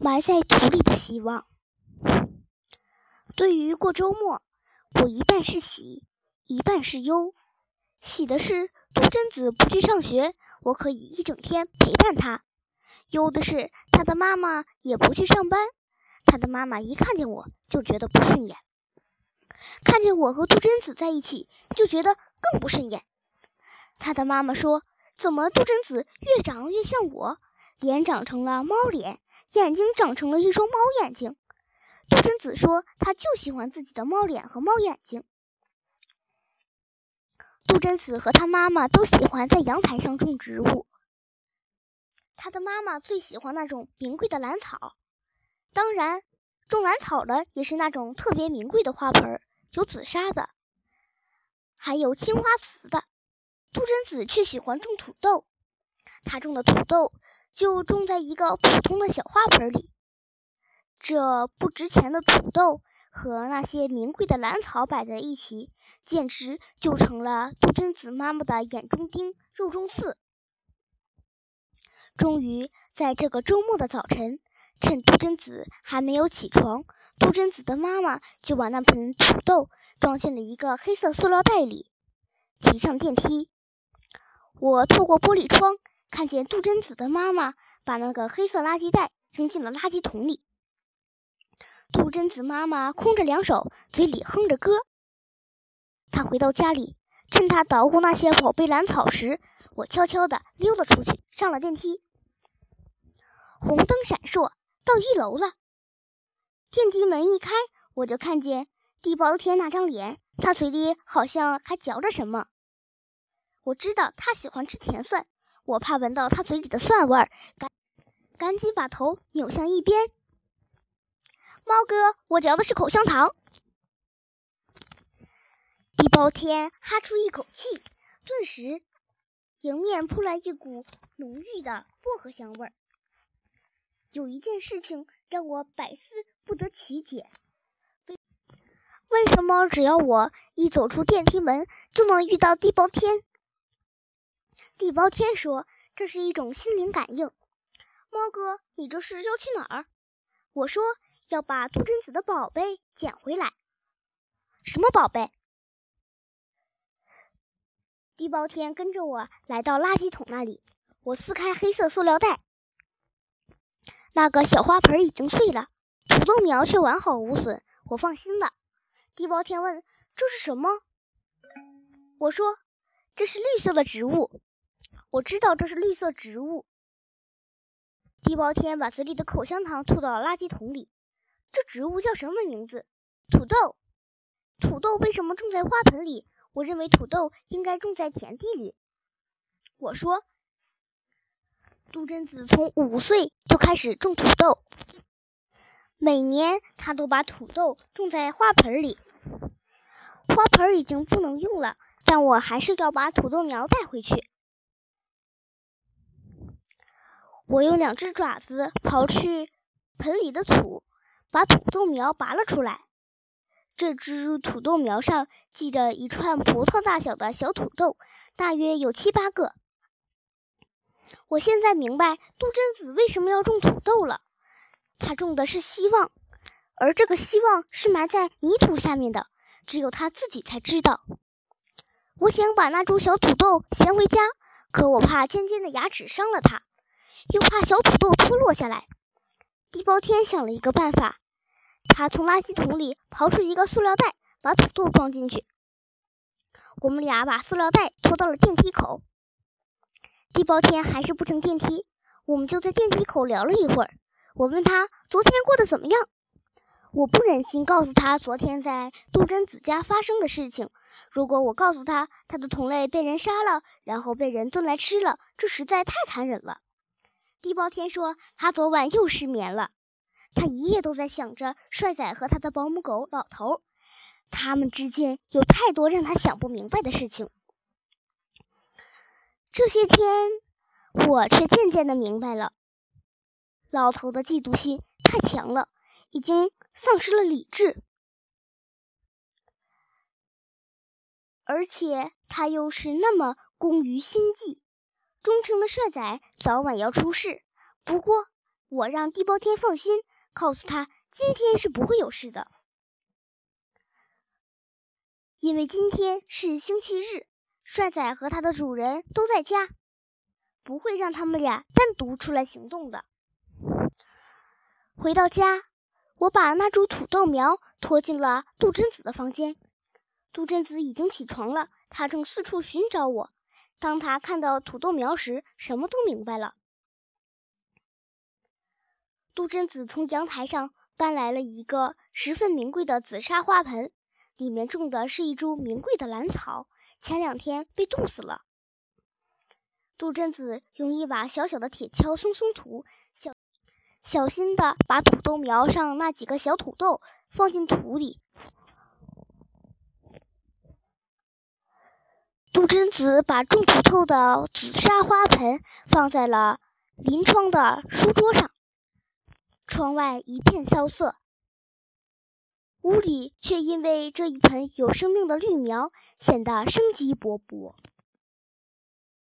埋在土里的希望。对于过周末，我一半是喜，一半是忧。喜的是杜真子不去上学，我可以一整天陪伴他；忧的是他的妈妈也不去上班，他的妈妈一看见我就觉得不顺眼，看见我和杜真子在一起就觉得更不顺眼。他的妈妈说：“怎么杜真子越长越像我？脸长成了猫脸，眼睛长成了一双猫眼睛。”杜真子说：“他就喜欢自己的猫脸和猫眼睛。”杜真子和他妈妈都喜欢在阳台上种植物。他的妈妈最喜欢那种名贵的兰草，当然，种兰草的也是那种特别名贵的花盆，有紫砂的，还有青花瓷的。杜真子却喜欢种土豆，他种的土豆就种在一个普通的小花盆里。这不值钱的土豆和那些名贵的兰草摆在一起，简直就成了杜真子妈妈的眼中钉、肉中刺。终于，在这个周末的早晨，趁杜真子还没有起床，杜真子的妈妈就把那盆土豆装进了一个黑色塑料袋里，提上电梯。我透过玻璃窗看见杜真子的妈妈把那个黑色垃圾袋扔进了垃圾桶里。杜真子妈妈空着两手，嘴里哼着歌。她回到家里，趁她捣鼓那些宝贝兰草时，我悄悄地溜了出去，上了电梯。红灯闪烁，到一楼了。电梯门一开，我就看见地包天那张脸，他嘴里好像还嚼着什么。我知道他喜欢吃甜蒜，我怕闻到他嘴里的蒜味儿，赶赶紧把头扭向一边。猫哥，我嚼的是口香糖。地包天哈出一口气，顿时迎面扑来一股浓郁的薄荷香味儿。有一件事情让我百思不得其解：为什么只要我一走出电梯门，就能遇到地包天？地包天说：“这是一种心灵感应。”猫哥，你这是要去哪儿？我说：“要把杜真子的宝贝捡回来。”什么宝贝？地包天跟着我来到垃圾桶那里，我撕开黑色塑料袋，那个小花盆已经碎了，土豆苗却完好无损，我放心了。地包天问：“这是什么？”我说：“这是绿色的植物。”我知道这是绿色植物。地包天把嘴里的口香糖吐到了垃圾桶里。这植物叫什么名字？土豆。土豆为什么种在花盆里？我认为土豆应该种在田地里。我说，杜真子从五岁就开始种土豆，每年他都把土豆种在花盆里。花盆已经不能用了，但我还是要把土豆苗带回去。我用两只爪子刨去盆里的土，把土豆苗拔了出来。这只土豆苗上系着一串葡萄大小的小土豆，大约有七八个。我现在明白杜真子为什么要种土豆了。他种的是希望，而这个希望是埋在泥土下面的，只有他自己才知道。我想把那株小土豆衔回家，可我怕尖尖的牙齿伤了它。又怕小土豆脱落下来，地包天想了一个办法。他从垃圾桶里刨出一个塑料袋，把土豆装进去。我们俩把塑料袋拖到了电梯口。地包天还是不乘电梯，我们就在电梯口聊了一会儿。我问他昨天过得怎么样，我不忍心告诉他昨天在杜真子家发生的事情。如果我告诉他他的同类被人杀了，然后被人炖来吃了，这实在太残忍了。地包天说：“他昨晚又失眠了，他一夜都在想着帅仔和他的保姆狗老头，他们之间有太多让他想不明白的事情。这些天，我却渐渐的明白了，老头的嫉妒心太强了，已经丧失了理智，而且他又是那么工于心计。”忠诚的帅仔早晚要出事，不过我让地包天放心，告诉他今天是不会有事的，因为今天是星期日，帅仔和他的主人都在家，不会让他们俩单独出来行动的。回到家，我把那株土豆苗拖进了杜真子的房间。杜真子已经起床了，他正四处寻找我。当他看到土豆苗时，什么都明白了。杜真子从阳台上搬来了一个十分名贵的紫砂花盆，里面种的是一株名贵的兰草，前两天被冻死了。杜真子用一把小小的铁锹松松土，小小心的把土豆苗上那几个小土豆放进土里。杜真子把种土豆的紫砂花盆放在了临窗的书桌上。窗外一片萧瑟，屋里却因为这一盆有生命的绿苗显得生机勃勃。